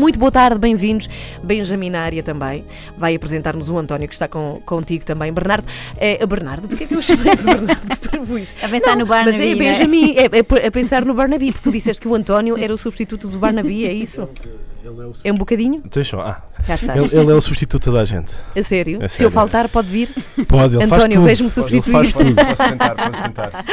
Muito boa tarde, bem-vindos. Benjamin na área também. Vai apresentar-nos o António, que está com, contigo também. Bernardo. É, Bernardo, porquê que eu chamei de Bernardo? isso? A pensar no Barnaby. Mas é Benjamin, é, é, a pensar no Barnaby, porque tu disseste que o António era o substituto do Barnaby, é isso? É um bocadinho? Deixa ah. Já estás. Ele, ele, é o substituto da gente. A sério? Se eu faltar, pode vir? Pode, ele António, vejo-me substituir. Ele faz tudo. Posso tentar, posso tentar.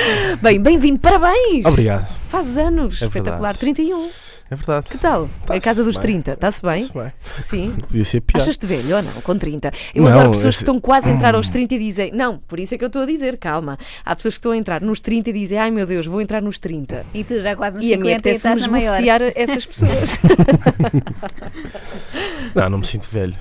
Bem, bem-vindo, parabéns! Obrigado. Faz anos, é espetacular, 31. É verdade. Que tal? É a casa dos bem. 30, está-se bem? Está-se bem. Sim. Podia ser pior. Achas-te velho ou não, com 30? Eu não, adoro pessoas que estão quase a entrar aos 30 e dizem, não, por isso é que eu estou a dizer, calma. Há pessoas que estão a entrar nos 30 e dizem, ai meu Deus, vou entrar nos 30. E tu já quase nos e 50 a minha e estás maior. essas pessoas. não, não me sinto velho.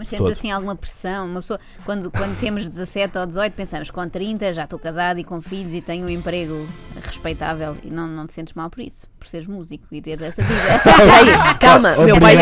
Mas sentes assim alguma pressão? Uma pessoa, quando, quando temos 17 ou 18, pensamos com 30 já estou casado e com filhos e tenho um emprego respeitável e não, não te sentes mal por isso, por seres músico e ter essa vida. Ei, calma, meu pai,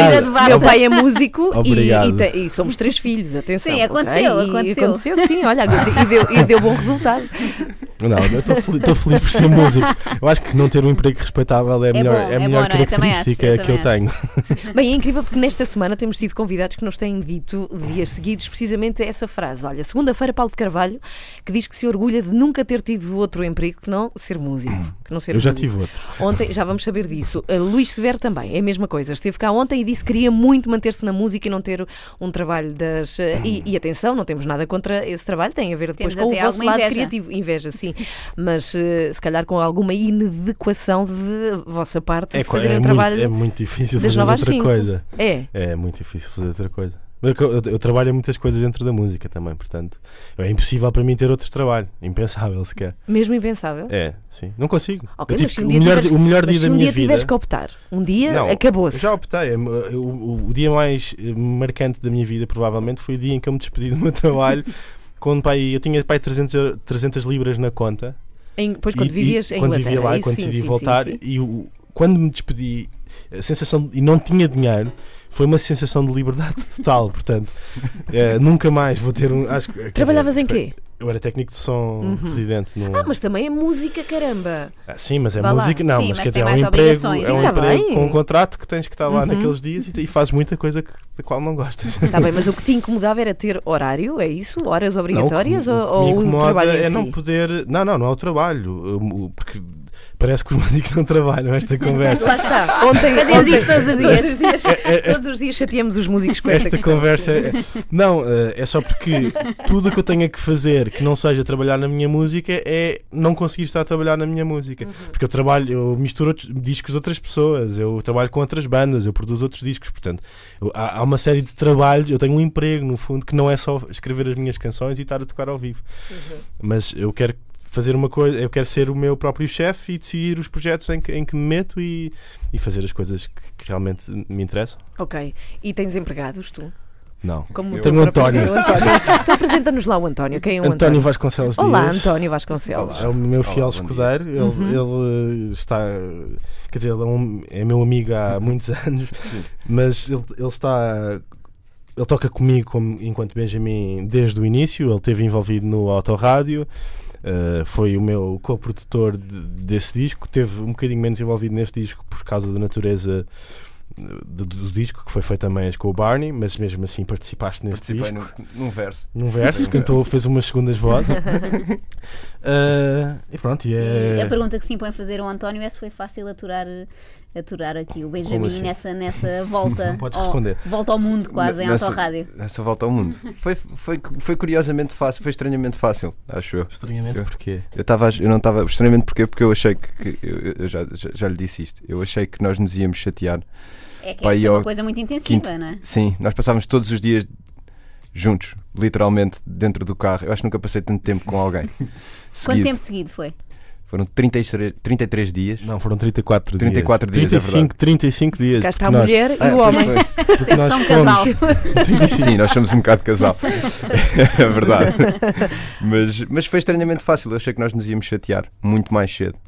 meu pai é músico e, e, te, e, somos três filhos, atenção. Sim, aconteceu, okay? aconteceu. aconteceu sim, olha, e deu, e deu bom resultado. Não, eu estou feliz, feliz, por ser músico. Eu acho que não ter um emprego respeitável é a é melhor, bom, é a melhor é bom, característica eu que eu tenho. Bem, é incrível porque nesta semana temos tido convidados que nos têm dito dias seguidos precisamente essa frase. Olha, segunda-feira, Paulo de Carvalho, que diz que se orgulha de nunca ter tido outro emprego que não ser músico. Que não ser eu já músico. tive outro. Ontem, já vamos saber disso. Uh, Luís Severo também, é a mesma coisa. Esteve cá ontem e disse que queria muito manter-se na música e não ter um trabalho das. Uh, e, e, atenção, não temos nada contra esse trabalho, tem a ver depois temos com o vosso lado inveja. criativo. Inveja, sim. Mas uh, se calhar com alguma inadequação de vossa parte é, de fazer é um trabalho. Muito, é muito difícil fazer outra coisa. É. É muito difícil fazer outra coisa. Eu, eu, eu, trabalho muitas coisas dentro da música também, portanto é impossível para mim ter outro trabalho. Impensável sequer. Mesmo impensável? É, sim. Não consigo. Okay, eu tive, um o, melhor, tiveres, o melhor dia da minha vida. Se um dia tiveres que optar, um dia acabou-se. Já optei. O, o, o, dia mais marcante da minha vida, provavelmente, foi o dia em que eu me despedi do meu trabalho. Quando pai, eu tinha pai 300, 300 libras na conta. Em, pois quando e, vivias e, em quando Inglaterra. vivia lá, e quando sim, decidi sim, voltar, sim, e o, quando me despedi, a sensação de, e não tinha dinheiro foi uma sensação de liberdade total. Portanto, é, nunca mais vou ter um. Acho, Trabalhavas dizer, em quê? Eu era técnico de som uhum. residente. No... Ah, mas também é música, caramba! Ah, sim, mas é Vá música, lá. não, sim, mas, mas quer dizer, é um emprego, é um tá emprego bem. com um contrato que tens que estar lá uhum. naqueles dias e, e fazes muita coisa que, da qual não gostas. Está bem, mas o que te incomodava era ter horário, é isso? Horas obrigatórias não, o que, ou, o, que ou o trabalho? É si? não poder. Não, não, não é o trabalho. Porque Parece que os músicos não trabalham esta conversa. Lá está. Ontem, Fazemos ontem, isto todos os dias. Todos os dias, é, é, todos os dias chateamos os músicos com esta, esta conversa. É, não, é só porque tudo o que eu tenho que fazer que não seja trabalhar na minha música é não conseguir estar a trabalhar na minha música. Uhum. Porque eu trabalho, eu misturo outros, discos de outras pessoas, eu trabalho com outras bandas, eu produzo outros discos. Portanto, eu, há, há, uma série de trabalhos, eu tenho um emprego, no fundo, que não é só escrever as minhas canções e estar a tocar ao vivo. Uhum. Mas eu quero fazer uma coisa, eu quero ser o meu próprio chefe e decidir os projetos em que, em que me meto e, e fazer as coisas que, que realmente me interessam. Ok. E tens empregados tu? Não. Como eu tenho o António. António. então apresenta-nos lá o António. Quem é o António? António Vasconcelos Olá, Dias. António Vasconcelos. Olá. É o meu fiel escudeiro. Ele, uhum. ele, está. Quer dizer, ele é, um, é meu amigo há muitos anos, Sim. mas ele, ele está ele toca comigo como, enquanto Benjamin desde o início, ele esteve envolvido no Autorádio, uh, foi o meu co-produtor de, desse disco, teve um bocadinho menos envolvido neste disco por causa da natureza do, do, disco, que foi feito também com o Barney, mas mesmo assim participaste neste Participei disco. No, num verso. Num verso, cantou, fez umas segundas vozes. uh, e pronto, e, é... e a pergunta que se impõe fazer ao António é se foi fácil aturar, aturar aqui o Benjamin assim? nessa, nessa volta, podes responder. Ao, volta ao mundo quase em autorrádio. Nessa volta ao mundo. Foi, foi, foi curiosamente fácil, foi estranhamente fácil, acho eu. Estranhamente porquê? Eu, tava, eu não estava. Estranhamente porquê? Porque eu achei que. que eu, eu já, já, já lhe disse isto. Eu achei que nós nos íamos chatear é que é uma coisa muito intensiva, quinto, não é? Sim, nós passávamos todos os dias juntos, literalmente dentro do carro. Eu acho que nunca passei tanto tempo com alguém. Quanto tempo seguido foi? Foram 33, 33 dias. Não, foram 34 dias. 34 dias, 35, é 35 dias. Cá está a mulher e ah, o homem. Sim, nós são um casal. Sim, nós somos um bocado casal. é verdade. Mas, mas foi estranhamente fácil. Eu achei que nós nos íamos chatear muito mais cedo.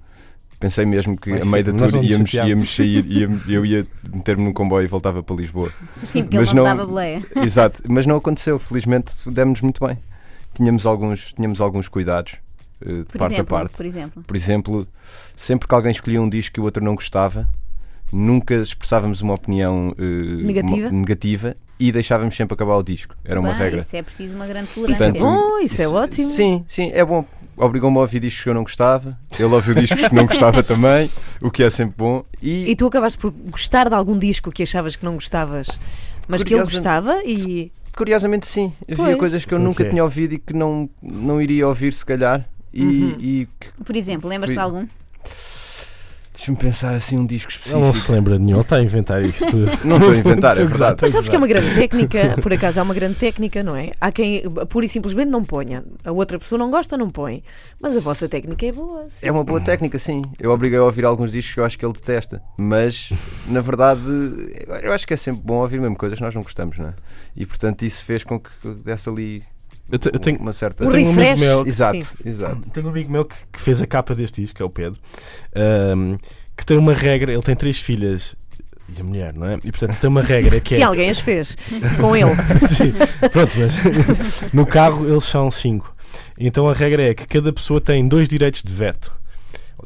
Pensei mesmo que Mas a meio da tour íamos, íamos sair, íamos, eu ia meter-me num comboio e voltava para Lisboa. Sim, porque mas ele não, não dava boleia. Exato, mas não aconteceu. Felizmente demos muito bem. Tínhamos alguns, tínhamos alguns cuidados. Uh, de por parte exemplo, a parte. Por exemplo. por exemplo, sempre que alguém escolhia um disco que o outro não gostava, nunca expressávamos uma opinião eh, Negativa? uma- negativa e deixávamos sempre acabar o disco. Era uma Bem, regra. Isso é preciso uma grande Isso tolerância. é bom, isso é ótimo. Sim, sim, é bom. Obrigou-me a ouvir discos que eu não gostava. Ele ouviu discos que não gostava também, o que é sempre bom. E, E tu acabaste por gostar de algum disco que achavas que não gostavas, mas que ele gostava e. curiosamente, sim. Havia coisas que eu nunca tinha ouvido e que não, não iria ouvir, se calhar. E, Uhum. e que- Por exemplo, lembras-te de algum? deixa-me pensar assim um disco Ele específico. não se lembra de nenhum, ele está a inventar isto. Não estou a inventar, é verdade. Mas sabes que é uma grande técnica, por acaso há uma grande técnica, não é? Há quem pura e simplesmente não ponha. A outra pessoa não gosta, não põe. Mas a vossa técnica é boa. sim. É uma boa técnica, sim. Eu obriguei a ouvir alguns discos que eu acho que ele detesta. Mas, na verdade, eu acho que é sempre bom ouvir mesmo coisas que nós não gostamos, não é? E, portanto, isso fez com que desse ali Eu, te- eu tenho, uma certa. Um tenho um amigo meu- Exato, Sim. exato. tenho um amigo meu que, que fez a capa deste disco, que é o Pedro, ahm, que tem uma regra, ele tem três filhas e a mulher, não é? E portanto tem uma regra que Se é. alguém as fez com ele. Sim, pronto, mas no carro eles são cinco. Então a regra é que cada pessoa tem dois direitos de veto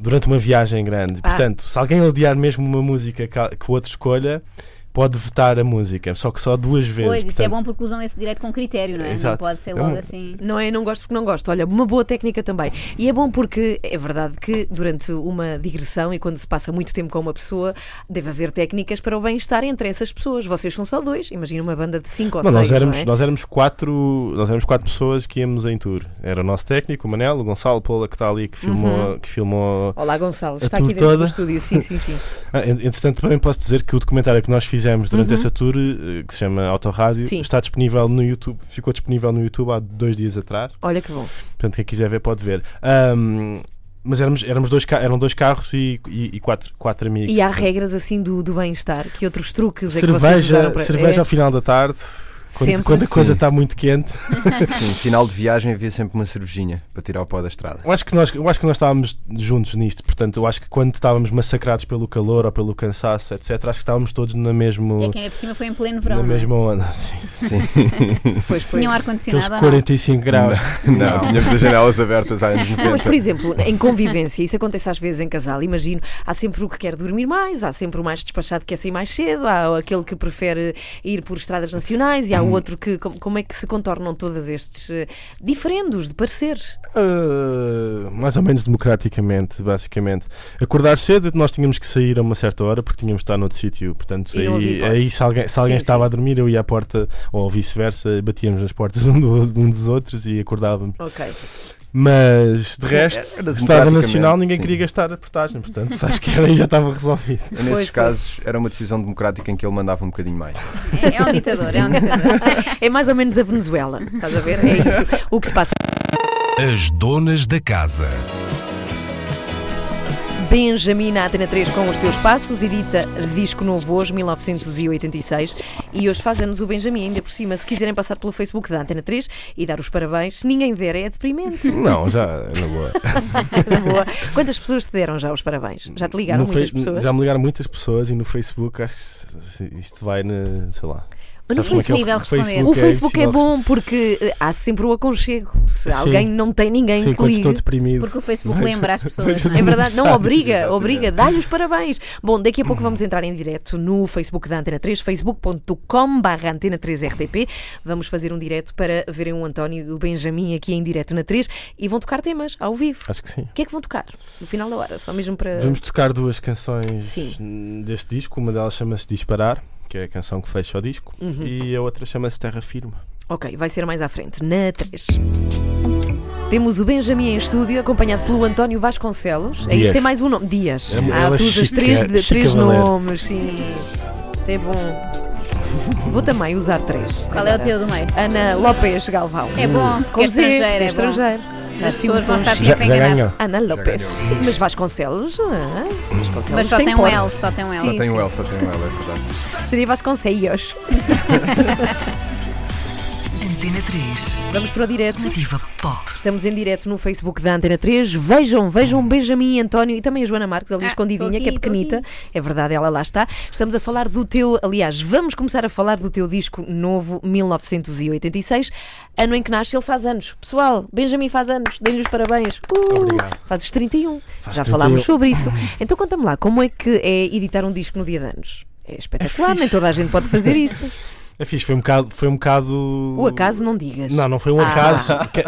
durante uma viagem grande. Ah. Portanto, se alguém odiar mesmo uma música que o outro escolha, pode votar a música, só que só duas vezes. Pois, isso é portanto, bom porque usam esse direito com critério, não é? Não Exato. pode ser É logo um- assim. Não é? Não gosto porque não gosto. Olha, uma boa técnica também. E é bom porque é verdade que durante uma digressão e quando se passa muito tempo com uma pessoa, deve haver técnicas para o bem-estar entre essas pessoas. Vocês são só dois. Imagina uma banda de cinco ou Não, seis. nós éramos, não é? nós éramos quatro nós éramos quatro pessoas que íamos em tour. Era o nosso técnico, o Manel, o Gonçalo Paula que está ali que filmou, Uhum. que filmou Olá, Gonçalo. A Está aqui dentro do toda? estúdio. Sim, sim, sim. Ah, ent- entretanto, também posso dizer que o documentário que nós fizemos durante Uhum. essa tour, eh, que se chama Autorádio, está disponível no YouTube. Ficou disponível no YouTube há dois dias atrás. Olha que bom. Portanto, quem quiser ver pode ver. Ahm, mas éramos, éramos dois, eram dois carros e, e- e quatro, quatro amigos. E há regras assim do, do bem-estar? Que outros truques é que vocês cerveja usaram para... cerveja é, ao final da tarde. Quando, Sempre. quando a coisa está muito quente. Sim, final de viagem havia sempre uma cervejinha para tirar o pó da estrada. Eu acho, que nós, eu acho que nós estávamos juntos nisto. Portanto, eu acho que quando estávamos massacrados pelo calor ou pelo cansaço, etc., acho que estávamos todos na, mesmo, É que ainda por cima foi em pleno na verão. não é? mesma onda. Sim. Sim. Pois foi. Tinham ar-condicionado ou não? 45 graus. Não, tínhamos as janelas abertas há anos 90. Não, mas por exemplo, em convivência, isso acontece às vezes em casal. Imagino, há sempre o que quer dormir mais, há sempre o mais despachado que quer sair mais cedo, há aquele que prefere ir por estradas nacionais e há o outro que. Como, é que se contornam todos estes eh, diferendos de pareceres? Uh, mais ou menos democraticamente, basicamente. Acordar cedo, nós tínhamos que sair a uma certa hora porque tínhamos de estar noutro sítio. Portanto, E aí, aí se alguém, se alguém Sim, estava sim. a dormir, eu ia à porta, ou vice-versa, batíamos nas portas um, do- um dos outros e acordávamos. Ok. Mas de resto, democraticamente, Nacional ninguém sim. queria gastar a portagem, portanto, acho que era, já estava resolvido. Nesses Pois, casos era uma decisão democrática em que ele mandava um bocadinho mais. É, é um ditador, é um ditador. É mais ou menos a Venezuela, estás a ver? É isso o que se passa. As donas da casa. Benjamin na Atena 3 com os teus passos, edita disco novo hoje, 1986. E hoje faz anos o Benjamin, ainda por cima. Se quiserem passar pelo Facebook da Antena 3 e dar os parabéns, se ninguém der, é deprimente. Não, já, na boa. Na boa. Quantas pessoas te deram já os parabéns? Já te ligaram No muitas pessoas? Já me ligaram muitas pessoas e no Facebook acho que isto vai na, sei lá. Mas no é que é impossível responder. O Facebook é impossível bom porque eh, há sempre o aconchego. Se Sim. alguém não tem ninguém Sim, que ligue. estou deprimido. Porque o Facebook lembra as pessoas. É verdade, não, obriga, Exatamente. obriga, dá-lhe os parabéns. Bom, daqui a pouco vamos entrar em direto no Facebook da Antena 3, facebook.com/barra Antena 3 RTP. Vamos fazer um direto para verem o António e o Benjamin aqui em direto na 3 e vão tocar temas ao vivo. Acho que sim. O que é que vão tocar? No final da hora, só mesmo para. Vamos tocar duas canções Sim. deste disco. Uma delas chama-se Disparar, que é a canção que fecha o disco, Uhum. e a outra chama-se Terra Firme. Ok, vai ser mais à frente, na 3. Temos o Benjamin em estúdio, acompanhado pelo António Vasconcelos. É Dias. isso, tem mais um nome. Dias. É- ah, é tu usas três, é de- três valer. nomes, sim. Isso é bom. Vou também usar três. Qual é o teu do meio? Ana Lopes Galvão. É bom, Com porque é Z, estrangeiro. é É bom. estrangeiro. As Assim, pessoas vão estar tons- Já, sempre já enganadas. Ana Lopes. Sim, mas Vasconcelos. Ah, Vasconcelos Mas só tem um porte. L, só tem um L. Só tem o L, só tem o L, é verdade. Seria Vasconcelos. Antena 3. Vamos para o direto. Nativa Pop. Estamos em direto no Facebook da Antena 3. Vejam, vejam Benjamin, António e também a Joana Marques ali Ah, escondidinha, aqui, que é pequenita. É verdade, ela lá está. Estamos a falar do teu, aliás, vamos começar a falar do teu disco novo, 1986, ano em que nasce. Ele faz anos. Pessoal, Benjamin faz anos. Dê-lhe os parabéns. Uh, Obrigado. Fazes 31. Faz Já 31. falámos sobre isso. Então conta-me lá, como é que é editar um disco no dia de anos? É espetacular, fixe. nem toda a gente pode fazer isso. É fixe, foi um bocado. Foi um bocado... O acaso não digas. Não, não foi um Ah. acaso. Que-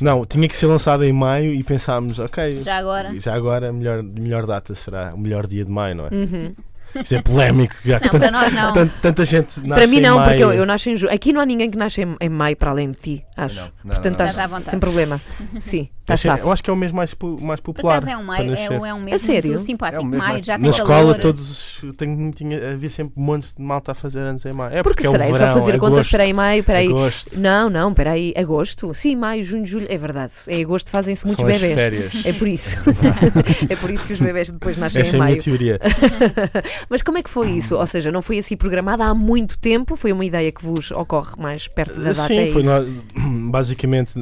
Não, tinha que ser lançado em maio e pensámos, ok. Já agora. Já agora a melhor, melhor data será o melhor dia de maio, não é? Uhum. Isto é polémico. Já que Não, para nós não. tanta, tanta gente nasce Para mim em não, porque eu, maio. eu nasço em julho. Aqui não há ninguém que nasce em, em maio para além de ti, acho. Não, não, Portanto, não. estás sem problema. Sim, estás é- safo. eu acho que é o mês mais, mais Por popular. acaso é um maio, é, um- é um mês A sério? muito simpático. É um mês maio mais- já Na tem escola calor. todos tenho, tinha, havia sempre montes de malta a fazer anos em maio. É Porque porque, será? é É o só fazer é contas. agosto, Espera aí, maio, espera aí. agosto. Não, não, espera aí. Agosto? Sim, maio, junho, julho. É verdade. Em agosto fazem-se muitos São as bebés. férias. É por isso. é por isso que os bebés depois nascem Essa em é a minha maio. teoria. Mas como é que foi isso? Ou seja, não foi assim programada há muito tempo? Foi uma ideia que vos ocorre mais perto da data? Sim, é foi basicamente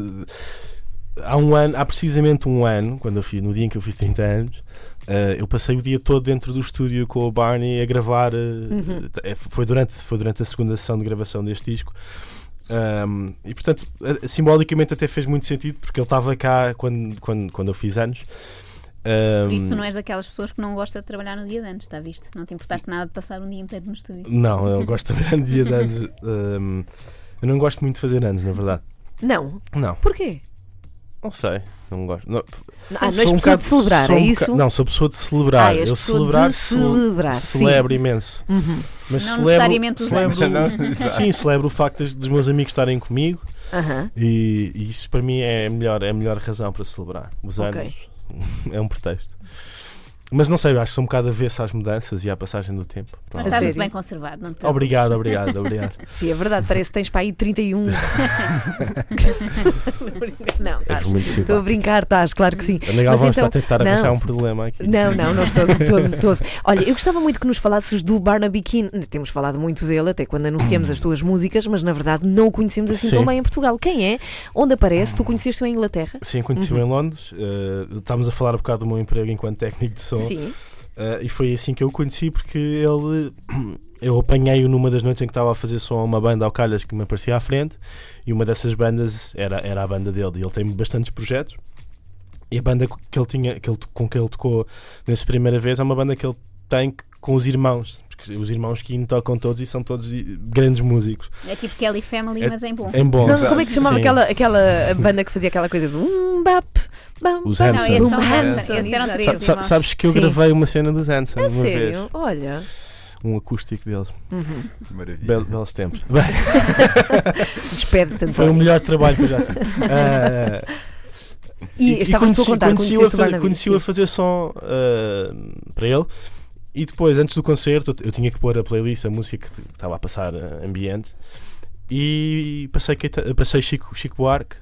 há um ano, há precisamente um ano, quando eu fiz, no dia em que eu fiz 30 anos, eh, eu passei o dia todo dentro do estúdio com o Barney a gravar. Uhum. eh, foi, durante, foi durante a segunda sessão de gravação deste disco. Um, e portanto, simbolicamente até fez muito sentido porque ele estava cá quando, quando, quando eu fiz anos. Um, Por isso tu não és daquelas pessoas que não gosta de trabalhar no dia de antes, está visto? Não te importaste nada de passar um dia inteiro no estúdio. Não, eu gosto de trabalhar no dia de anos. um, eu não gosto muito de fazer anos, na verdade. Não. Não, Porquê? não sei. Não gosto. Não, Ah, não és sou um pessoa bocado- de celebrar, sou é um isso? Não, sou pessoa de celebrar. Ah, eu celebrar, de cele- celebrar, sim. celebro imenso. Uhum. Mas Não celebro, necessariamente os celebro, anos. Não. Sim, celebro o facto dos, meus amigos estarem comigo Aham. e, e isso para mim é a melhor, é a melhor razão para celebrar. Os Ok. anos é um pretexto. Mas não sei, eu acho que sou um bocado avesso às mudanças e à passagem do tempo. Mas sério? muito bem conservado, não te preocupes. Obrigado, obrigado, obrigado. Sim, é verdade, parece que tens para aí 31. não, estás. Estou a brincar, estás, claro que sim. A Galvão Mas está a então- tentar não. arranjar um problema aqui. Não, não, não estou de todo, de todo. Olha, eu gostava muito que nos falasses do Barnaby Keane. Temos falado muito dele, até quando anunciamos as tuas músicas, mas na verdade não o conhecemos assim Sim. tão bem em Portugal. Quem é? Onde aparece? Tu conheceste-o em Inglaterra? Sim, conheci-o em Londres. eh, estávamos a falar um bocado do meu emprego enquanto técnico de som. Sim. eh, e foi assim que eu o conheci porque ele. Eu apanhei-o numa das noites em que estava a fazer som a uma banda ao Calhas que me aparecia à frente e uma dessas bandas era, era a banda dele. E ele tem bastantes projetos. E a banda que ele tinha, que ele, com que ele tocou nessa primeira vez é uma banda que ele tem com os irmãos. Os irmãos que tocam todos e são todos grandes músicos. É tipo Kelly Family, É- mas em bom. Em bom. Não, como é que se chamava Sim. aquela, aquela banda que fazia aquela coisa do um bap, bam, Os bam, Hanson. Não, são Hanson. Hanson, eram três. Sa- irmãos. sabes que eu Sim. gravei uma cena dos Hanson A uma sério? vez. Olha. Um acústico deles. Maravilha. Bel- belos tempos. Bem, Despede-te, foi o melhor trabalho que eu já tive. Ah, E, estavas tu a contar, conheci-o o fa- Barnaby. conheci-o a fazer som ah, para ele. E depois, antes do concerto, eu tinha que pôr a playlist, a música que estava a passar ah, ambiente. E passei, passei Chico, Chico Buarque.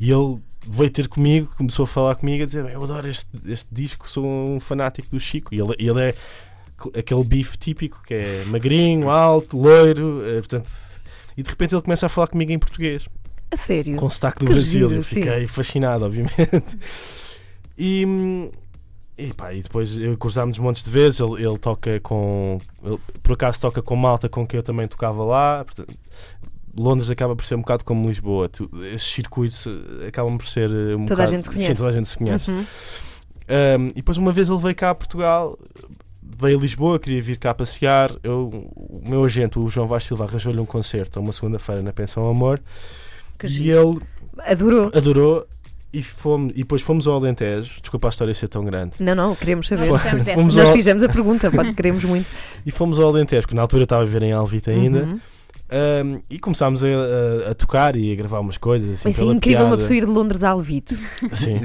E ele veio ter comigo, começou a falar comigo, a dizer: Eu adoro este, este disco, sou um fanático do Chico. E ele, ele é aquele bife típico que é magrinho, alto, loiro. eh, portanto, e de repente ele começa a falar comigo em português A sério? com sotaque do Que Brasil. giro, eu sim. fiquei fascinado, obviamente. E, hum, e, pá, e depois cruzámos montes de vezes. Ele, ele toca com. ele, por acaso toca com malta com quem eu também tocava lá. portanto, Londres acaba por ser um bocado como Lisboa. Tu- esses circuitos acabam por ser. eh, Um Toda a bocado- gente se conhece. Sim, toda a gente se conhece. Uhum. Um, e depois uma vez ele veio cá a Portugal, veio a Lisboa, queria vir cá passear. Eu, o meu agente, o João Vaz Silva, arranjou-lhe um concerto a uma segunda-feira na Pensão Amor. Que e giro. ele Adorou. adorou e, fomos, e depois fomos ao Alentejo. Desculpa a história ser tão grande. Não, não, queremos saber. Dessa. Fomos Nós ao- fizemos a pergunta, pode, queremos muito. E fomos ao Alentejo, porque na altura estava a viver em Alvita ainda. Uhum. Um, e começámos a, a- a tocar e a gravar umas coisas. Assim, Mas é incrível uma piada. pessoa ir de Londres a Alvito. Sim,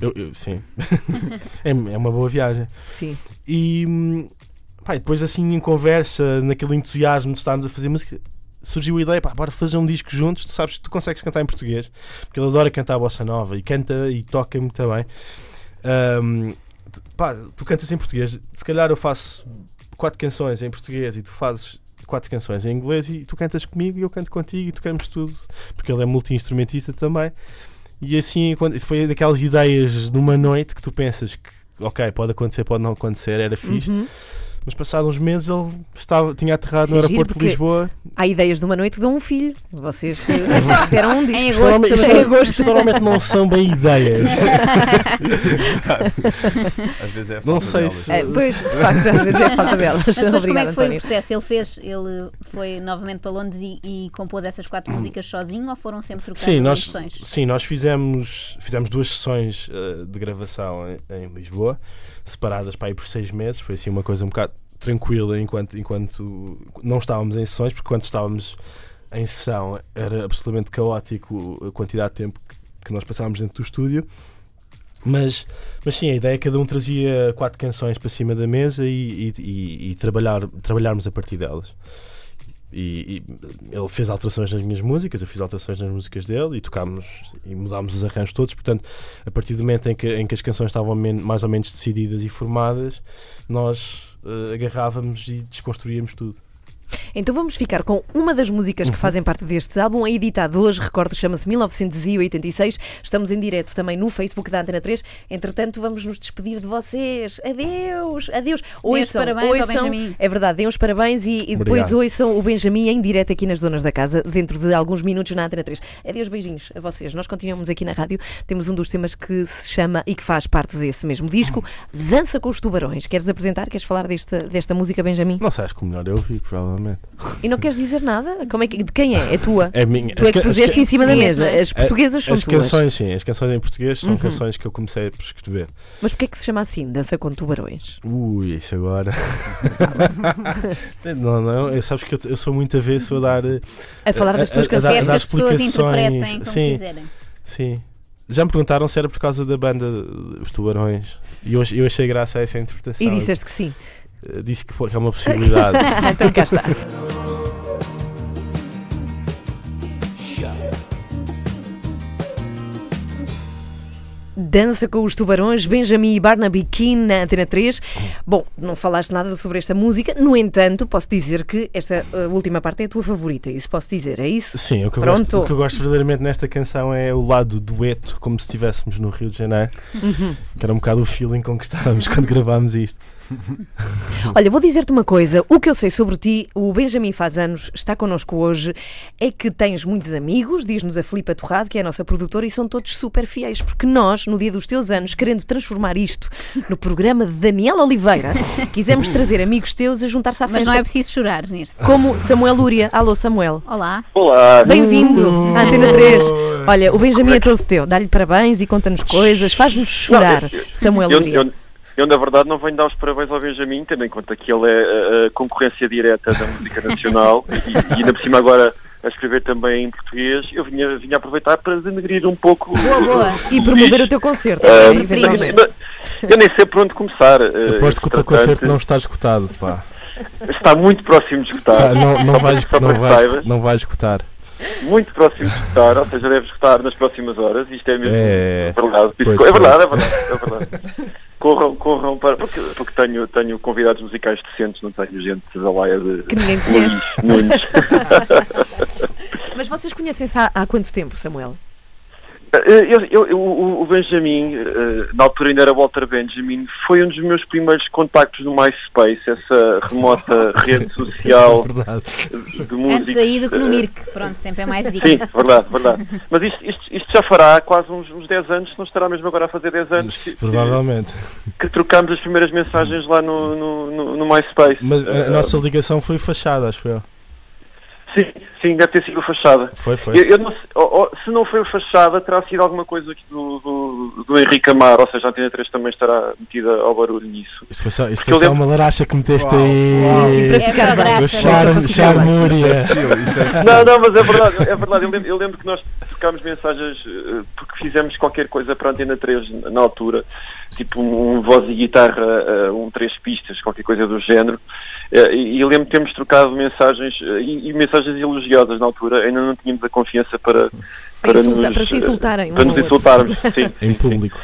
eu- eu- sim. é, é uma boa viagem. Sim. E pá, e depois assim em conversa, naquele entusiasmo de estarmos a fazer música, surgiu a ideia, pá, bora fazer um disco juntos, tu sabes que tu consegues cantar em português, porque ele adora cantar a bossa nova e canta e toca muito bem. Tu, pá, tu cantas em português, se calhar eu faço quatro canções em português e tu fazes quatro canções em inglês e tu cantas comigo e eu canto contigo e tocamos tudo, porque ele é multi-instrumentista também. E assim foi daquelas ideias de uma noite que tu pensas que, ok, pode acontecer, pode não acontecer, era fixe. Uhum. Mas passados uns meses ele estava, tinha aterrado Isso no aeroporto de Lisboa. Há ideias de uma noite que dão um filho. Vocês eh, deram um disco. Em Isto agosto, normalmente, isto, sobretudo. isto normalmente não são bem ideias. Às vezes é a Não falta sei delas. se- É, pois, de facto, às vezes é a falta delas. Mas depois como é que foi o António. processo? Ele fez, ele foi novamente para Londres e, e compôs essas quatro músicas sozinho ou foram sempre trocando Sim, nós, sessões? sim, nós fizemos, fizemos duas sessões eh, de gravação em, em Lisboa, separadas para aí por seis meses. Foi assim uma coisa um bocado tranquila enquanto, enquanto não estávamos em sessões, porque quando estávamos em sessão era absolutamente caótico a quantidade de tempo que, nós passávamos dentro do estúdio. Mas, mas sim, a ideia é que cada um trazia quatro canções para cima da mesa e, e, e- e trabalhar, trabalharmos a partir delas. E, e ele fez alterações nas minhas músicas, eu fiz alterações nas músicas dele e tocámos e mudámos os arranjos todos. Portanto, a partir do momento em que, em que as canções estavam mais ou menos decididas e formadas, nós eh, agarrávamos e desconstruíamos tudo. Então vamos ficar com uma das músicas Uhum. que fazem parte deste álbum, é editado hoje, recordo, chama-se 1986. Estamos em direto também no Facebook da Antena 3. Entretanto, vamos nos despedir de vocês. Adeus, adeus. os parabéns ao Benjamin. É verdade, deem os parabéns e, e depois Obrigado. ouçam o Benjamin em direto aqui nas Donas da Casa, dentro de alguns minutos na Antena 3. Adeus, beijinhos a vocês. Nós continuamos aqui na rádio. Temos um dos temas que se chama e que faz parte desse mesmo disco, Dança com os Tubarões. Queres apresentar? Queres falar desta, desta música, Benjamin? Não sei, acho que o melhor é ouvir, provavelmente. E não queres dizer nada? Como é que, de quem é? É tua? É minha. Tu é As que ca- as puseste em cima da mesa. é? As portuguesas são As tuas. canções, sim, as canções em português são Uhum. canções que eu comecei por escrever. Mas porquê é que se chama assim? Dança com tubarões? Ui, isso agora. não, não, eu, sabes que eu, eu sou muito avesso a dar. eh, A falar das A- tuas a- a dar- canções. Queres que as pessoas interpretem como sim. quiserem. Sim. Já me perguntaram se era por causa da banda Os Tubarões. E eu, eu achei graça a essa interpretação. E disseste que sim. Eh, Disse que é uma possibilidade. então cá está. Dança com os Tubarões, Benjamin e Barnaby Keane na Antena 3. Bom, não falaste nada sobre esta música, no entanto, posso dizer que esta uh, última parte é a tua favorita, isso posso dizer, é isso? Sim, o que, eu Pronto. gosto, o que eu gosto verdadeiramente nesta canção é o lado dueto, como se estivéssemos no Rio de Janeiro. Uhum. Que era um bocado o feeling com que estávamos quando gravámos isto. Olha, vou dizer-te uma coisa. O que eu sei sobre ti, o Benjamin faz anos, está connosco hoje, é que tens muitos amigos, diz-nos a Filipa Torrado, que é a nossa produtora, e são todos super fiéis, porque nós, no dia dos teus anos, querendo transformar isto no programa de Daniel Oliveira, quisemos trazer amigos teus a juntar-se à Mas festa, não é preciso chorar nisto. como Samuel Lúria. Alô, Samuel. Olá. Olá, Bem-vindo à Antena 3. Olha, o Benjamin é todo teu. Dá-lhe parabéns e conta-nos coisas, faz-nos chorar, Não, eu- Samuel eu, Lúria. eu, eu, na verdade não venho dar os parabéns ao Benjamin, tendo em conta que ele é a, concorrência direta da música nacional e, e ainda por cima agora a escrever também em português, eu vinha, vinha aproveitar para denegrir um pouco. Boa, boa. E promover o teu concerto, Ah, mas- mas- eu nem sei por onde começar. eh, Aposto que o teu concerto não está escutado, pá. está muito próximo de escutar. Tá, não, não, vais, Só não, saibas. não vais escutar. Muito próximo de escutar, ou seja, deve escutar nas próximas horas. Isto é mesmo É. verdade. Pois, é verdade, é verdade, é verdade. Corram, corram para. Porque, porque tenho, tenho convidados musicais decentes, não tenho gente da laia de Que ninguém conhece. Nunes. Mas vocês conhecem-se há, há quanto tempo, Samuel? Eu, eu- eu- o Benjamin, eh, na altura ainda era Walter Benjamin, foi um dos meus primeiros contactos no MySpace, essa remota rede social É verdade. de música. Antes aí do que no Mirk. Pronto, sempre é mais Sim, digno. verdade, verdade. Mas isto, isto, isto já fará quase uns, uns 10 anos, se não estará mesmo agora a fazer 10 anos, que, que, Provavelmente. que trocámos as primeiras mensagens lá no, no, no, no MySpace. Mas a, a Eh, nossa ligação foi fachada, acho eu. Sim, sim, deve ter sido fachada. Foi, foi. Eu, eu não sei- oh, oh, se não foi o fachada, terá sido alguma coisa aqui do, do, do Henrique Amar, ou seja, a Antena 3 também estará metida ao barulho nisso. Isto foi só, isto foi só lembro- uma laracha que meteste Sim, sim, para aí. É ficar O é? é charmúria. É skill. Não, não, mas é verdade, é verdade. Eu lembro, eu lembro que nós trocámos mensagens eh, porque fizemos qualquer coisa para a Antena 3 na altura, tipo um, um voz e guitarra, eh, um três pistas, qualquer coisa do género. Eh, E e lembro que temos trocado mensagens eh, e, e mensagens elogiosas na altura, ainda não tínhamos a confiança para, Para, insultar- nos, para se eh, insultarem. para nos outro. insultarmos. Sim, Em público.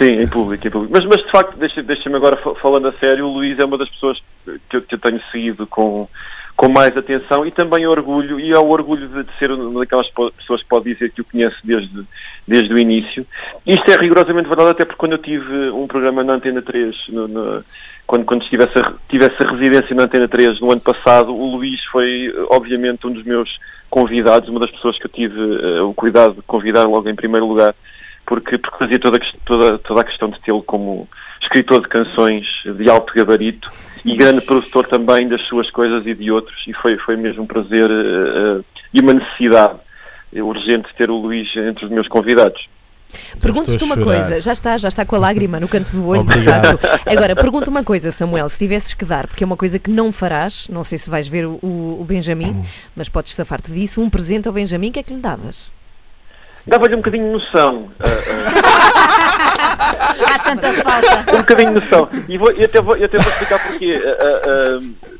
Sim, em público, em público. Mas, mas de facto, deixa- deixa-me agora fa- falando a sério, o Luís é uma das pessoas que eu, que eu tenho seguido com, com mais atenção e também orgulho, e é o orgulho de, de ser uma daquelas pessoas que pode dizer que o conhece desde, desde o início. Isto é rigorosamente verdade, até porque quando eu tive um programa na Antena 3, no, no, quando, quando tive, essa, tive essa residência na Antena 3 no ano passado, o Luís foi, obviamente, um dos meus convidados, uma das pessoas que eu tive uh, o cuidado de convidar logo em primeiro lugar, porque, porque fazia toda, toda, toda a questão de tê-lo como escritor de canções de alto gabarito e grande produtor também das suas coisas e de outros, e foi, foi mesmo um prazer uh, e uma necessidade urgente ter o Luís entre os meus convidados. Pergunto-te uma coisa, já está, já está com a lágrima no canto do olho, de facto. Agora, pergunto uma coisa, Samuel, se tivesses que dar, porque é uma coisa que não farás, não sei se vais ver o, o Benjamin, hum. mas podes safar-te disso, um presente ao Benjamin, o que é que lhe davas? Dava-lhe um bocadinho de noção. Uh, uh... Faz tanta falta. Um bocadinho de noção. E, vou, e até, vou, até vou explicar porquê. Uh, uh,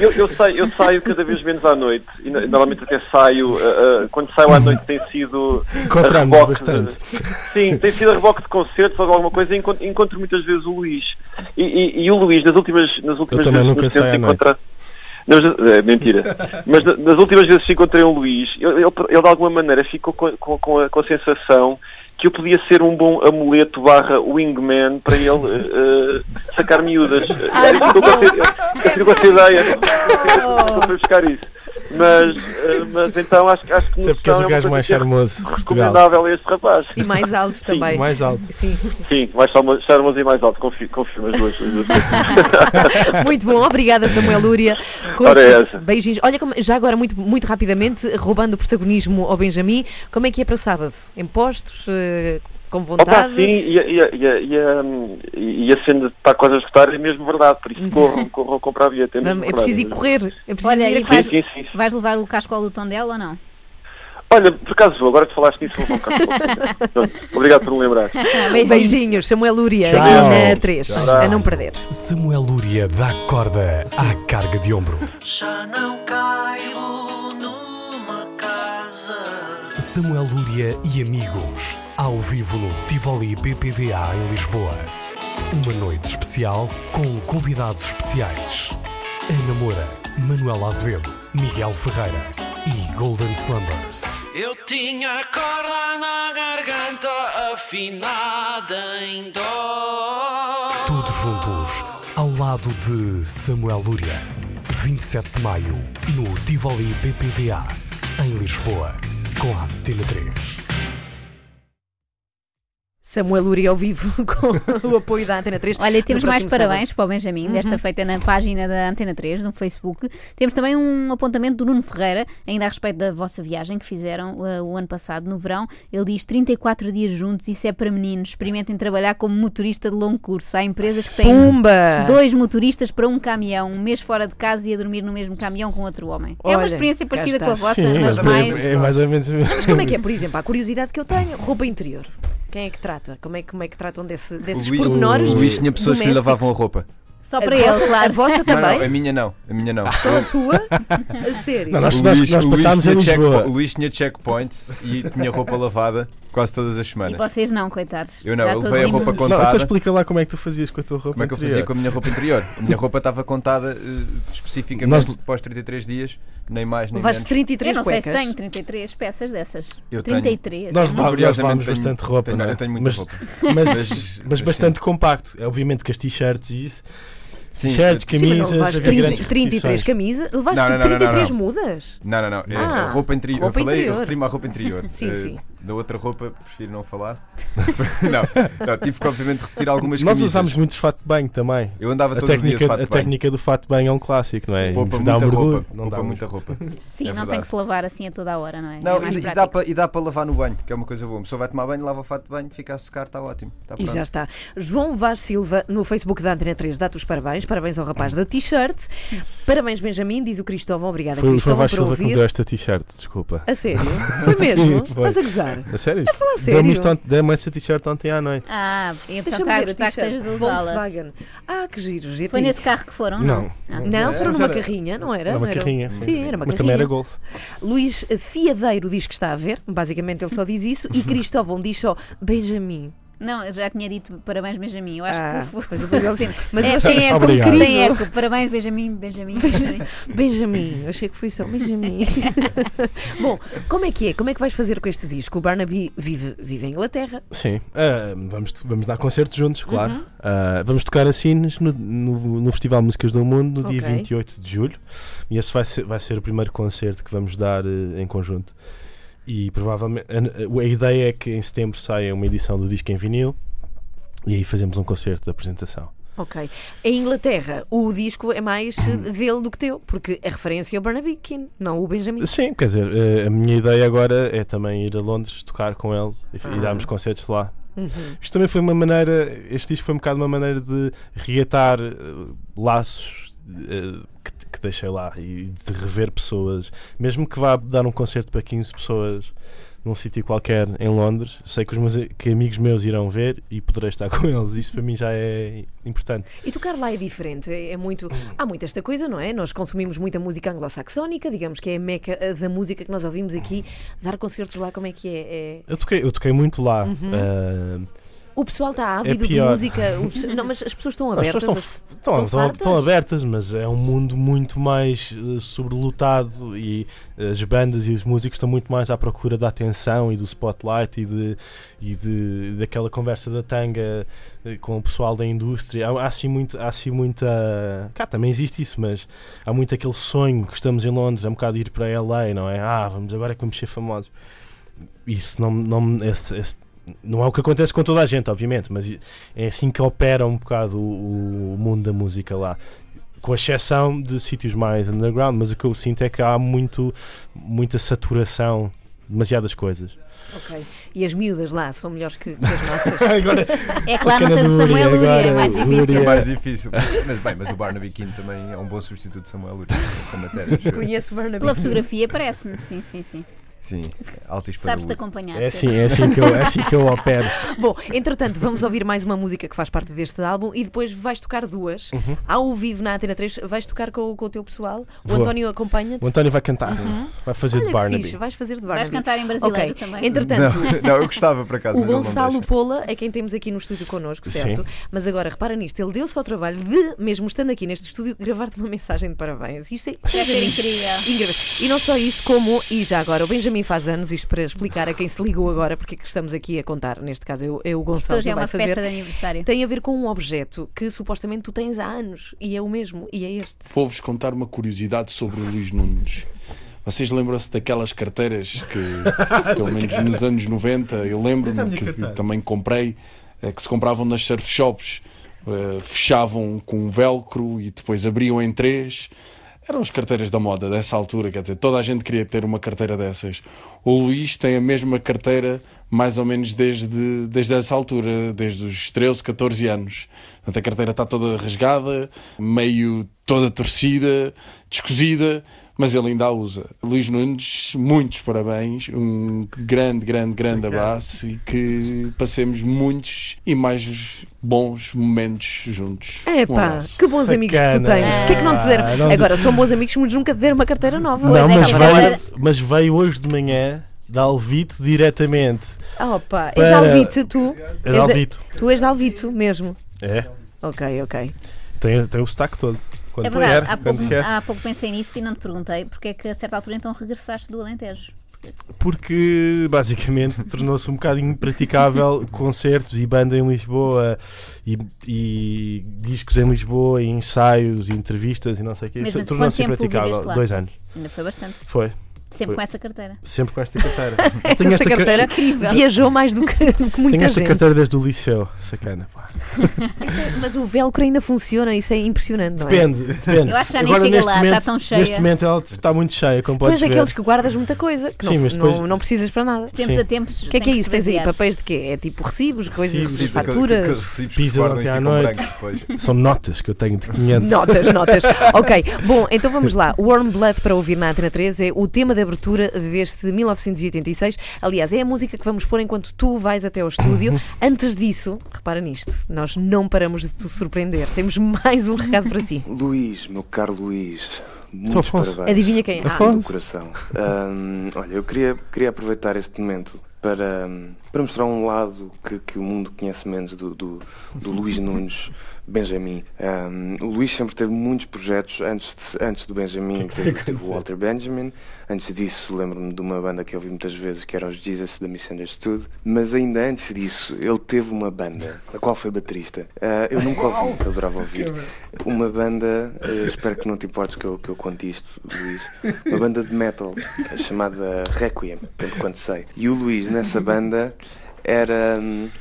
eu, eu, saio, eu saio cada vez menos à noite e normalmente até saio, uh, uh, quando saio à noite tem sido Encontramos bastante. De, sim, tem sido a reboque de concertos ou alguma coisa e encontro, encontro, muitas vezes o Luís. E, e, e, o Luís, nas últimas, nas últimas eu vezes nunca saio encontrar. É mentira. Mas nas últimas vezes que encontrei o Luís, ele, ele, de alguma maneira ficou com, com, com, a, com a sensação que eu podia ser um bom amuleto barra wingman para ele uh, sacar miúdas. Ah, eu fico com essa ideia. Não fui buscar isso. Mas, uh, mas então acho, acho que. Sempre porque és o gajo mais charmoso. Recomendável a este rapaz. E mais alto também. Sim, mais alto. Sim, Sim mais charmoso e mais alto. Confirmo, confirmo as duas. muito bom, obrigada Samuel Lúria. Ora é essa. Beijinhos. Olha, como, já agora, muito, muito rapidamente, roubando o protagonismo ao Benjamin, como é que é para sábado? Em postos? Com vontade. Opa, sim, e, e, e, e, a cena de estar quase a escutar é mesmo verdade, por isso corram, corram comprar bilhete. É, mesmo é preciso ir correr. É preciso Olha, ir e vais, sim, sim, sim. vais levar o casco do Tondela ou não? Olha, por acaso vou, agora que falaste nisso, vou com o Obrigado por me lembrar. Beijinhos, Samuel Lúria, na 3, a não perder. Samuel Lúria dá corda à carga de ombro. Já não caibo numa casa. Samuel Lúria e amigos ao vivo no Tivoli BPVA em Lisboa. Uma noite especial com convidados especiais. Ana Moura, Manuel Azevedo, Miguel Ferreira e Golden Slumbers. Eu tinha a corda na garganta afinada em dó. Todos juntos, ao lado de Samuel Lúria. 27 de maio, no Tivoli BPVA, em Lisboa, com a Antena 3. Samuel Uri ao vivo com o apoio da Antena 3. Olha, temos mais parabéns sábado. para o Benjamin, uhum. desta feita na página da Antena 3, no Facebook. Temos também um apontamento do Nuno Ferreira, ainda a respeito da vossa viagem que fizeram uh, o ano passado, no verão. Ele diz 34 dias juntos, isso é para meninos. Experimentem trabalhar como motorista de longo curso. Há empresas que têm Pumba! dois motoristas para um caminhão, um mês fora de casa e a dormir no mesmo caminhão com outro homem. Olha, é uma experiência parecida com a vossa, Sim, mas mais. É, é mais ou menos. Mas como é que é, por exemplo, a curiosidade que eu tenho, roupa interior. Quem é que trata? Como é, como é que tratam desse, desses Luís, pormenores? O Luís tinha pessoas que lhe lavavam a roupa. Só para ele, claro. A vossa também? Não, não, a minha não. A minha não. Só a tua? A sério? Não, nós, nós, nós passámos em Lisboa. o Luís tinha checkpoints e tinha roupa lavada quase todas as semanas. E vocês não, coitados. Eu não, Já eu levei a roupa contada. Não, então explica lá como é que tu fazias com a tua roupa Como é que eu fazia com a minha roupa interior? A minha roupa estava contada uh, especificamente nós... após 33 dias, nem mais nem Levaste menos. 33 Eu não cuecas. sei se tenho 33 peças dessas. Eu 33. Tenho. Nós levámos bastante roupa. Tenho, não é? Eu tenho muita mas, roupa. Mas, mas, mas bastante compacto. É, obviamente que as t-shirts e isso Sim, Shirts, camisas, Sim, levaste 30, 33 camisas? Levaste não, não, não, 33 mudas? Não, não, não. É, ah, roupa interior. Roupa eu falei, interior. referi-me à roupa interior. sim, uh, sim. Da outra roupa, prefiro não falar. não, não, tive que obviamente repetir algumas Nós camisas. usámos muito fato de banho também. Eu andava a todo técnica, dia de fato A técnica do fato de banho é um clássico, não é? Poupa dá muita um roupa. não Poupa dá muita roupa. Sim, É não tem verdade. que se lavar assim a toda a hora, não é? Não, é mais e, e prático. dá para, e dá para lavar no banho, que é uma coisa boa. A pessoa vai tomar banho, lava o fato de banho, fica a secar, está ótimo. Está E pronto. já está. João Vaz Silva, no Facebook da Antena 3, dá-te os parabéns. Parabéns ao rapaz da t-shirt. Parabéns, Benjamin, diz o Cristóvão. Obrigada, Foi o João Cristóvão, Vaz por Silva que me ouvir. deu esta t-shirt, desculpa. A sério? Foi mesmo? Sim, foi. Estás a gozar? A sério? A falar a Deu-me sério? Deu-me essa t-shirt ontem à noite. Ah, então está a gostar que estejas a usá-la. Volkswagen. Ah, que giro. Foi nesse carro que foram? Não. Ah. Não, foram Mas numa era- carrinha, não era? Era uma Não carrinha, Sim, sim. era uma Mas carrinha. também era golfe. Luís Fiadeiro diz que está a ver, basicamente ele só diz isso, e Cristóvão diz só Benjamin. Não, eu já tinha dito parabéns, Benjamin. Eu acho Ah, que mas depois eles- mas eu é, achei tem, tão eco, tem eco. Parabéns, Benjamin, Benjamin, Benjamin. Benjamin, eu achei que foi só Benjamin. Bom, como é que é? Como é que vais fazer com este disco? O Barnaby vive, vive em Inglaterra. Sim, ah, vamos, vamos dar concertos juntos, claro. Uhum. Ah, vamos tocar a Sines no, no, no Festival de Músicas do Mundo no dia Ok. 28 de julho. E esse vai ser, vai ser o primeiro concerto que vamos dar eh, em conjunto. E provavelmente a, a ideia é que em setembro saia uma edição do disco em vinil e aí fazemos um concerto de apresentação. Ok. Em Inglaterra, o disco é mais eh, dele do que teu, porque a referência é o Barnaby Keane, não o Benjamin. Sim, quer dizer, eh, a minha ideia agora é também ir a Londres tocar com ele e, f- e Ah. darmos concertos lá. Uhum. Isto também foi uma maneira, este disco foi um bocado uma maneira de reatar eh, laços eh, que, deixei lá e de rever pessoas, mesmo que vá dar um concerto para 15 pessoas num sítio qualquer em Londres, sei que os meus que amigos meus irão ver e poderei estar com eles. Isto para mim já é importante. E tocar lá é diferente, é, é muito. Há muito esta coisa, não é? Nós consumimos muita música anglo-saxónica, digamos que é a meca da música que nós ouvimos aqui. Dar concertos lá, como é que é? É- Eu toquei, eu toquei muito lá. Uhum. eh, O pessoal está ávido de pior. música. o Não, mas as pessoas estão As abertas. pessoas as- estão, estão, estão estão, estão abertas, mas é um mundo muito mais eh, sobrelotado e as bandas e os músicos estão muito mais à procura da atenção e do spotlight e, de, e de, daquela conversa da tanga eh, com o pessoal da indústria. Há, há assim, muito, há assim muita. Cá também existe isso, mas há muito aquele sonho que estamos em Londres, é um bocado ir para LA, não é? Ah, vamos agora é que vamos ser famosos. Isso não, não, esse- esse- não é o que acontece com toda a gente, obviamente, mas é assim que opera um bocado o, o mundo da música lá. Com exceção de sítios mais underground, mas o que eu sinto é que há muito, muita saturação, demasiadas coisas. Ok. E as miúdas lá são melhores que, que as nossas. Agora, É que lá não Sacana tens o Uri, Samuel é agora, mais o difícil. É é- mais difícil. Mas bem, mas o Barnaby Keane também é um bom substituto de Samuel Uri nessa matéria. Conheço o Barnaby. Pela fotografia parece-me, sim, sim, sim. Sim, alto e Sabes-te acompanhar. é assim, é assim que eu, é assim que eu opero. Bom, entretanto, vamos ouvir mais uma música que faz parte deste álbum e depois vais tocar duas. Ao vivo na Antena 3, vais tocar com, com o teu pessoal. O Vou. António acompanha-te. O António vai cantar, vai fazer Olha de Barnaby. fixe, vais fazer de Vais Barnaby. cantar em brasileiro Ok, também. entretanto, Não, não, eu gostava por acaso. O Gonçalo. Pola é quem temos aqui no estúdio connosco, Sim. certo? Mas agora, repara nisto, ele deu-se ao trabalho de, mesmo estando aqui neste estúdio, gravar-te uma mensagem de parabéns. Isto é ser incrível. incrível. E não só isso, como, e já agora, o Benjamin faz anos, isto para explicar a quem se ligou agora, porque é que estamos aqui a contar, neste caso é o, é o Isto Gonçalo hoje que é vai uma fazer. festa de aniversário. Tem a ver com um objeto que supostamente tu tens há anos, e é o mesmo, e é este. Vou-vos contar uma curiosidade sobre o Luís Nunes. Vocês lembram-se daquelas carteiras que, pelo menos nos anos 90, eu lembro-me que, que também comprei, eh, que se compravam nas surf shops, eh, fechavam com um velcro e depois abriam em três. Eram as carteiras da moda dessa altura, quer dizer, toda a gente queria ter uma carteira dessas. O Luís tem a mesma carteira mais ou menos desde, desde essa altura, desde os 13, 14 anos. Portanto, a carteira está toda rasgada, meio toda torcida, descosida, mas ele ainda a usa. Luís Nunes, muitos parabéns, um grande, grande, grande abraço e que passemos muitos e mais bons momentos juntos. Um Epá, abraço. que bons amigos que tu Sacana. tens. Porquê é que não te deram? Ah, não- Agora, são bons amigos, mas nunca te deram uma carteira nova. Não, é, mas veio, agora- mas veio hoje de manhã da Alvito diretamente. Ah, opa, és de Para- Alvito, tu? É És de de- Alvito. Tu és de Alvito mesmo. É, Ok, ok. tem, tem o sotaque todo. Quando É verdade, há quando pouco, quer. há pouco pensei nisso e não te perguntei porque é que a certa altura então regressaste do Alentejo. Porque basicamente tornou-se um bocadinho impraticável concertos e banda em Lisboa e, e discos em Lisboa e ensaios e entrevistas e não sei o quê. Assim, Tornou-se impraticável. Dois anos. Ainda foi bastante. Foi. Sempre Foi. com essa carteira. Sempre com esta carteira. Tenho Essa carteira Incrível. viajou mais do que, do que muita tenho esta gente. carteira desde o liceu. Sacana. pá. Mas o velcro ainda funciona, isso é impressionante, não é? Depende, depende. Eu acho que já nem Agora, chega neste lá, momento, está tão cheia. Neste momento ela está muito cheia, como Tu és podes ver. daqueles que guardas muita coisa, que Sim, não, mas não, depois- não precisas para nada. Tempos Sim. a tempos. O que é que é isso? Tens aí papéis de quê? É tipo recibos, coisas, Recibos, faturas? Recibos que se guardam e ficam noite. brancos. São notas que eu tenho de 500. Notas, notas. ok, bom, então vamos lá. Warm Blood para ouvir na Antena 3 é o tema de abertura deste 1986. Aliás, é a música que vamos pôr enquanto tu vais até ao estúdio. Antes disso, repara nisto, nós não paramos de te surpreender. Temos mais um recado para ti. Luís, meu caro Luís, muitos Afonso. parabéns. Adivinha quem? Ah, do coração. Ahm, olha, eu queria, queria aproveitar este momento para, para mostrar um lado que, que o mundo conhece menos do, do, do Luís Nunes Benjamin. Um, o Luís sempre teve muitos projetos antes, de- antes do Benjamin, teve, teve o Walter Benjamin. Antes disso, lembro-me de uma banda que eu ouvi muitas vezes, que eram os Jesus da Misunderstood. Mas ainda antes disso, ele teve uma banda, da qual foi baterista. Ah, eu nunca ouvi, eu adorava ouvir. Uma banda, eh, espero que não te importes que eu, que eu conte isto, Luís. Uma banda de metal chamada Requiem, tanto quanto sei. E o Luís, nessa banda, era,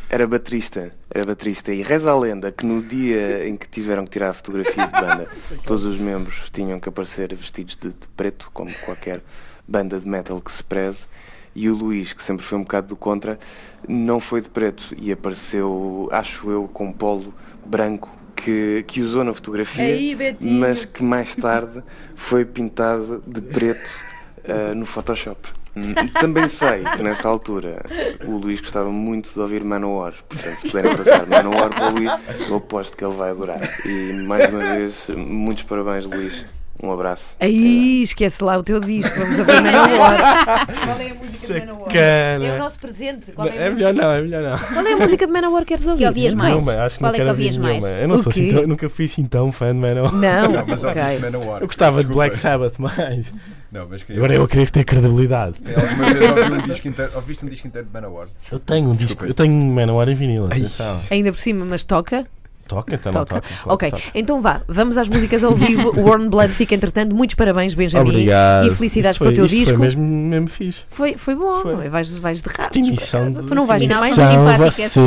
era baterista. Era baterista. E reza a lenda que no dia em que tiveram que tirar a fotografia de banda, todos os membros tinham que aparecer vestidos de, de preto, como qualquer banda de metal que se preze. E o Luís, que sempre foi um bocado do contra, não foi de preto e apareceu, acho eu, com um polo branco que, que usou na fotografia, Aí, mas que mais tarde foi pintado de preto ah, no Photoshop. Também sei que nessa altura o Luís gostava muito de ouvir Manowar, portanto, se puderem passar Manowar para o Luís, eu aposto que ele vai adorar. E mais uma vez, muitos parabéns, Luís. Um abraço. Aí, esquece lá o teu disco, vamos abrir Manowar. Qual é a música de Manowar? É o nosso presente. Qual é, a É melhor não, é melhor não. Qual é a música de Manowar que queres ouvir? Que ouvias mais? Nenhuma, acho que Qual não é que ouvir ouvias mais? nenhuma. Eu não O sou assim nunca fui assim tão fã de Manowar. Não, Não, mas ok. ouviste Manowar. Eu gostava de Desculpa. Black Sabbath mais. Não, mas queria... Agora eu queria ter credibilidade. Alguma vez ouvi um disco inteiro, ouviste um disco inteiro de Manowar? Eu tenho um disco, eu tenho Manowar em vinil. Atenção. Ainda por cima, mas toca? Toca, então Toca. toca. claro ok, toca. então vá, vamos às músicas ao vivo. Warm Blood fica entretanto. Muitos parabéns, Benjamin. Obrigado. E felicidades Isso foi- para o teu isso disco. Foi mesmo, mesmo fixe. Foi, foi bom, Foi. Vais, vais de de Tu não vais Não, mais simpáticas.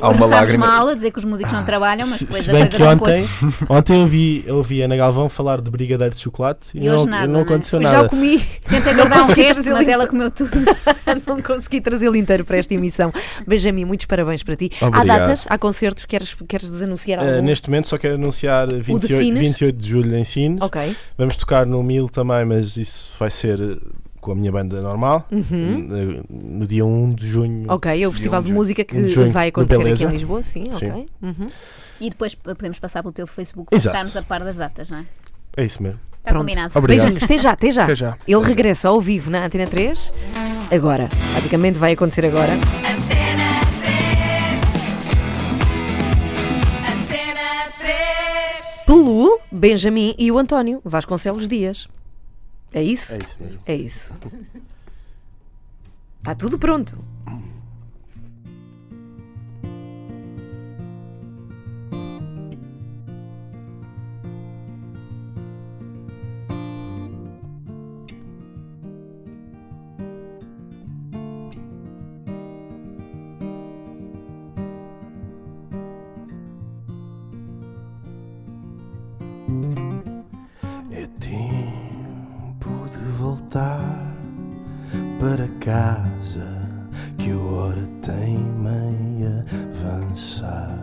Há uma lágrima. mal a dizer que os músicos não trabalham, mas Se, depois se bem que não ontem, ontem eu vi, eu vi a Ana Galvão falar de brigadeiro de chocolate e, E hoje não, nada, não né? aconteceu Já nada. o comi, Tentei guardar um resto, mas ela comeu tudo. não consegui trazê-lo inteiro para esta emissão. Benjamin, muitos parabéns para ti. Há datas, há concertos, queres, queres desanunciar Uh, algum? neste momento só quero anunciar de 28, Sines? 28 de julho em Sines. Ok. Vamos tocar no Mil também, mas isso vai ser uh, com a minha banda normal. Uhum. Uh, No dia 1 de junho. Ok, é o festival de junho. música que de junho, vai acontecer aqui em Lisboa, sim, Sim. ok. Uhum. E depois podemos passar pelo teu Facebook para Exato. estarmos a par das datas, não é? É isso mesmo. Está Pronto. combinado. Obrigado. Beijinhos, até já, até já. Até já. Ele regressa ao vivo na Antena 3. Agora, basicamente vai acontecer agora. Benjamin e o António Vasconcelos Dias. É isso? É isso mesmo. É isso. Está tudo pronto. É tempo de voltar para casa que a hora tem meia avançar.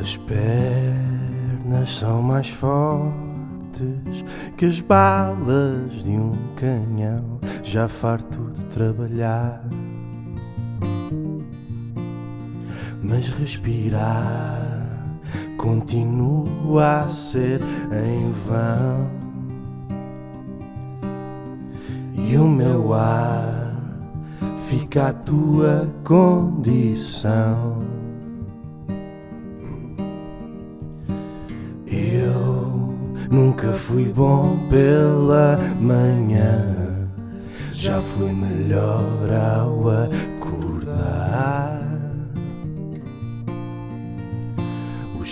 As pernas são mais fortes que as balas de um canhão, já farto de trabalhar. Mas respirar continua a ser em vão. E o meu ar fica à tua condição. Eu nunca fui bom pela manhã, já fui melhor ao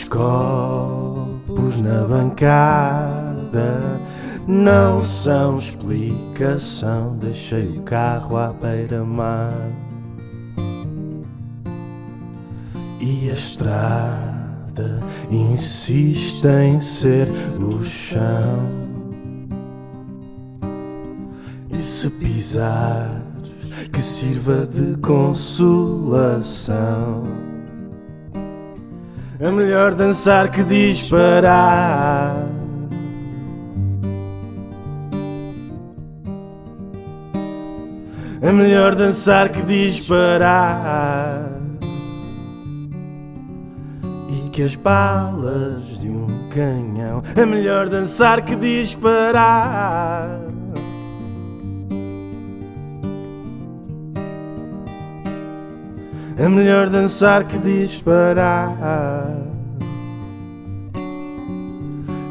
copos na bancada não são explicação. Deixei o carro à beira-mar e a estrada insiste em ser o chão. E se pisares, que sirva de consolação. É melhor dançar que disparar. É melhor dançar que disparar. E que as balas de um canhão. É melhor dançar que disparar. É melhor dançar que disparar.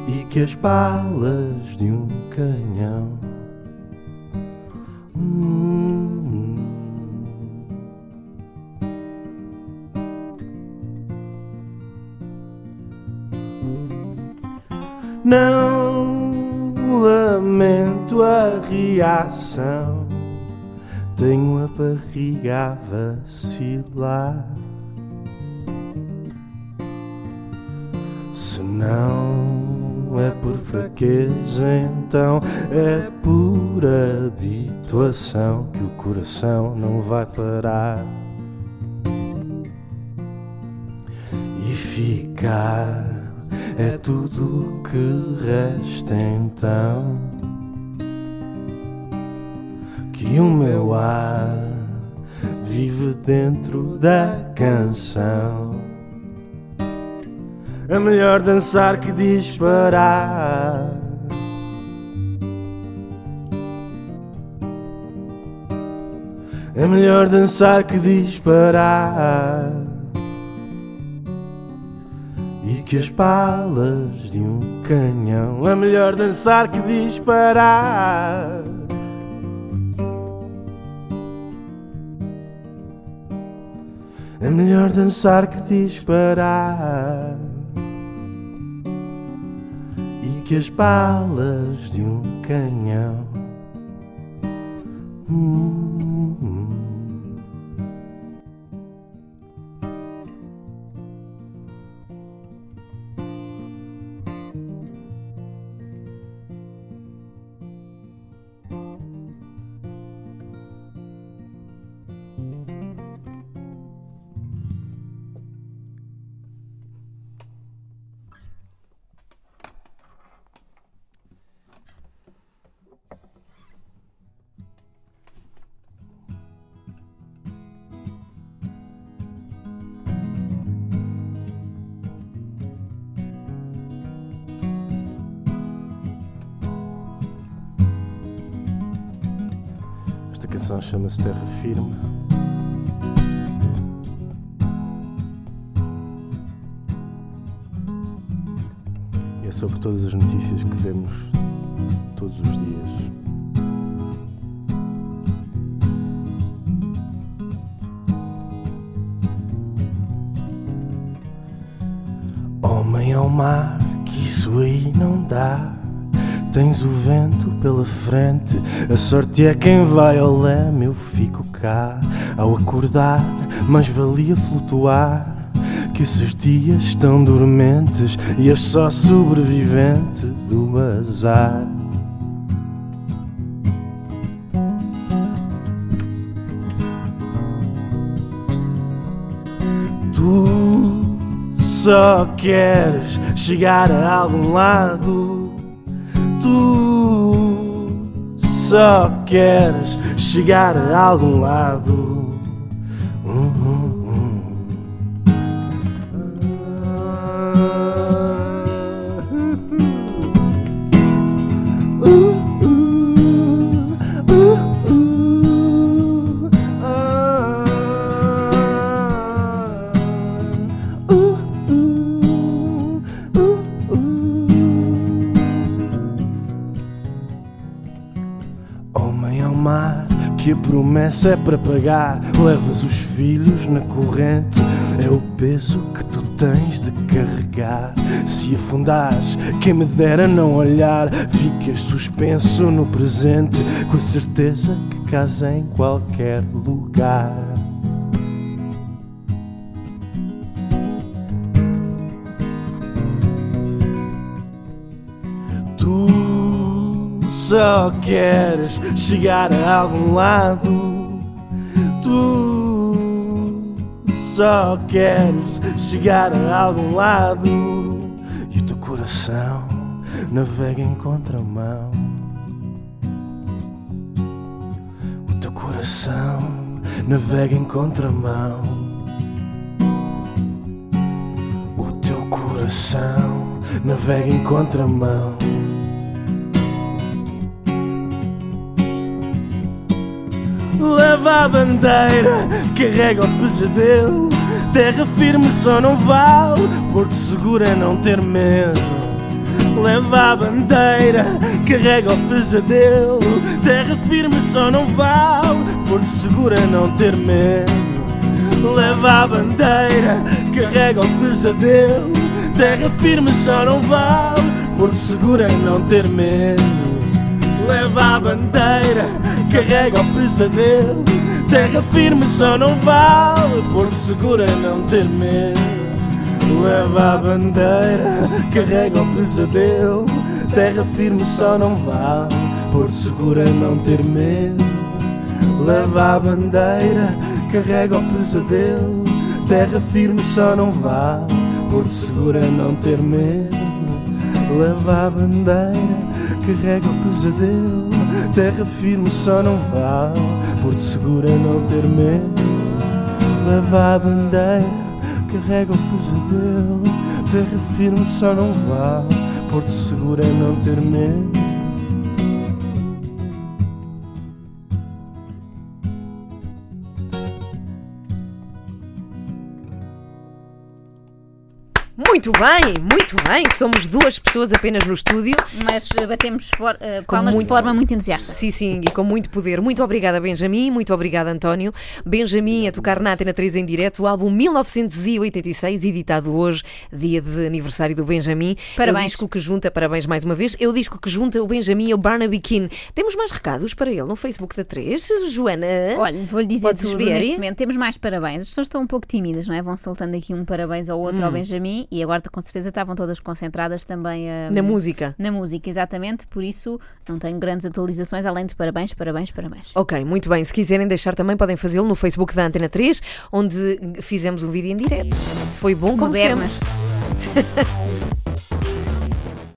E que as balas de um canhão. Hum. Não lamento a reação. Tenho a barriga a vacilar. Se não é por fraqueza, então é por habituação que o coração não vai parar. E ficar é tudo que resta então. Que o meu ar vive dentro da canção. É melhor dançar que disparar. É melhor dançar que disparar. E que as balas de um canhão. É melhor dançar que disparar. É melhor dançar que disparar. E que as balas de um canhão. Hum. Canção chama-se Terra Firme. E é sobre todas as notícias que vemos todos os dias. Homem ao mar, que isso aí não dá. Tens o vento pela frente, a sorte é quem vai ao leme, eu fico cá. Ao acordar, mais valia flutuar. Que esses dias estão dormentes e és só sobrevivente do azar. Tu só queres chegar a algum lado. Tu só queres chegar a algum lado. É para pagar. Levas os filhos na corrente, é o peso que tu tens de carregar. Se afundares, quem me dera não olhar, ficas suspenso no presente, com a certeza que casa em qualquer lugar. Tu só queres chegar a algum lado. Tu só queres chegar a algum lado. E o teu coração navega em contramão. O teu coração navega em contramão. O teu coração navega em contramão. Leva a bandeira, carrega o pesadelo. Terra firme só não vale, Porto seguro é não ter medo. Leva a bandeira, carrega o pesadelo. Terra firme só não vale, Porto seguro é não ter medo. Leva a bandeira, carrega o pesadelo. Terra firme só não vale, Porto seguro é não ter medo. Leva a bandeira, carrega o pesadelo. Terra firme só não vale, Porto seguro é não ter medo. Leva a bandeira, carrega o pesadelo. Terra firme só não vale, Porto seguro é não ter medo. Leva a bandeira, carrega o pesadelo. Terra firme só não vale, Porto seguro é não ter medo. Leva a bandeira, carrega o pesadelo. Terra firme só não vale, Porto seguro é não ter medo. Leva a bandeira, carrega o pesadelo. Terra firme só não vale, Porto seguro é não ter medo. Muito bem, muito bem. Somos duas pessoas apenas no estúdio. Mas eh, batemos for- eh, palmas muito- de forma muito entusiasta. Sim, sim, e com muito poder. Muito obrigada, Benjamin. Muito obrigada, António. Benjamin a tocar na Antena 3 em direto, o álbum 1986, editado hoje, dia de aniversário do Benjamin. Parabéns. É o disco que junta, parabéns mais uma vez, é o disco que junta o Benjamin e o Barnaby Keane. Temos mais recados para ele no Facebook da 3. Joana? Olha, vou-lhe dizer tudo ver? neste momento. Temos mais parabéns. As pessoas estão um pouco tímidas, não é? Vão soltando aqui um parabéns ao Hum. outro ao Benjamin e agora com certeza estavam todas concentradas também a- Na música. Na música, exatamente. Por isso não tenho grandes atualizações além de parabéns, parabéns, parabéns. Ok, muito bem. Se quiserem deixar também, podem fazê-lo no Facebook da Antena 3, onde fizemos um vídeo em direto. Foi bom como Modernas. sempre.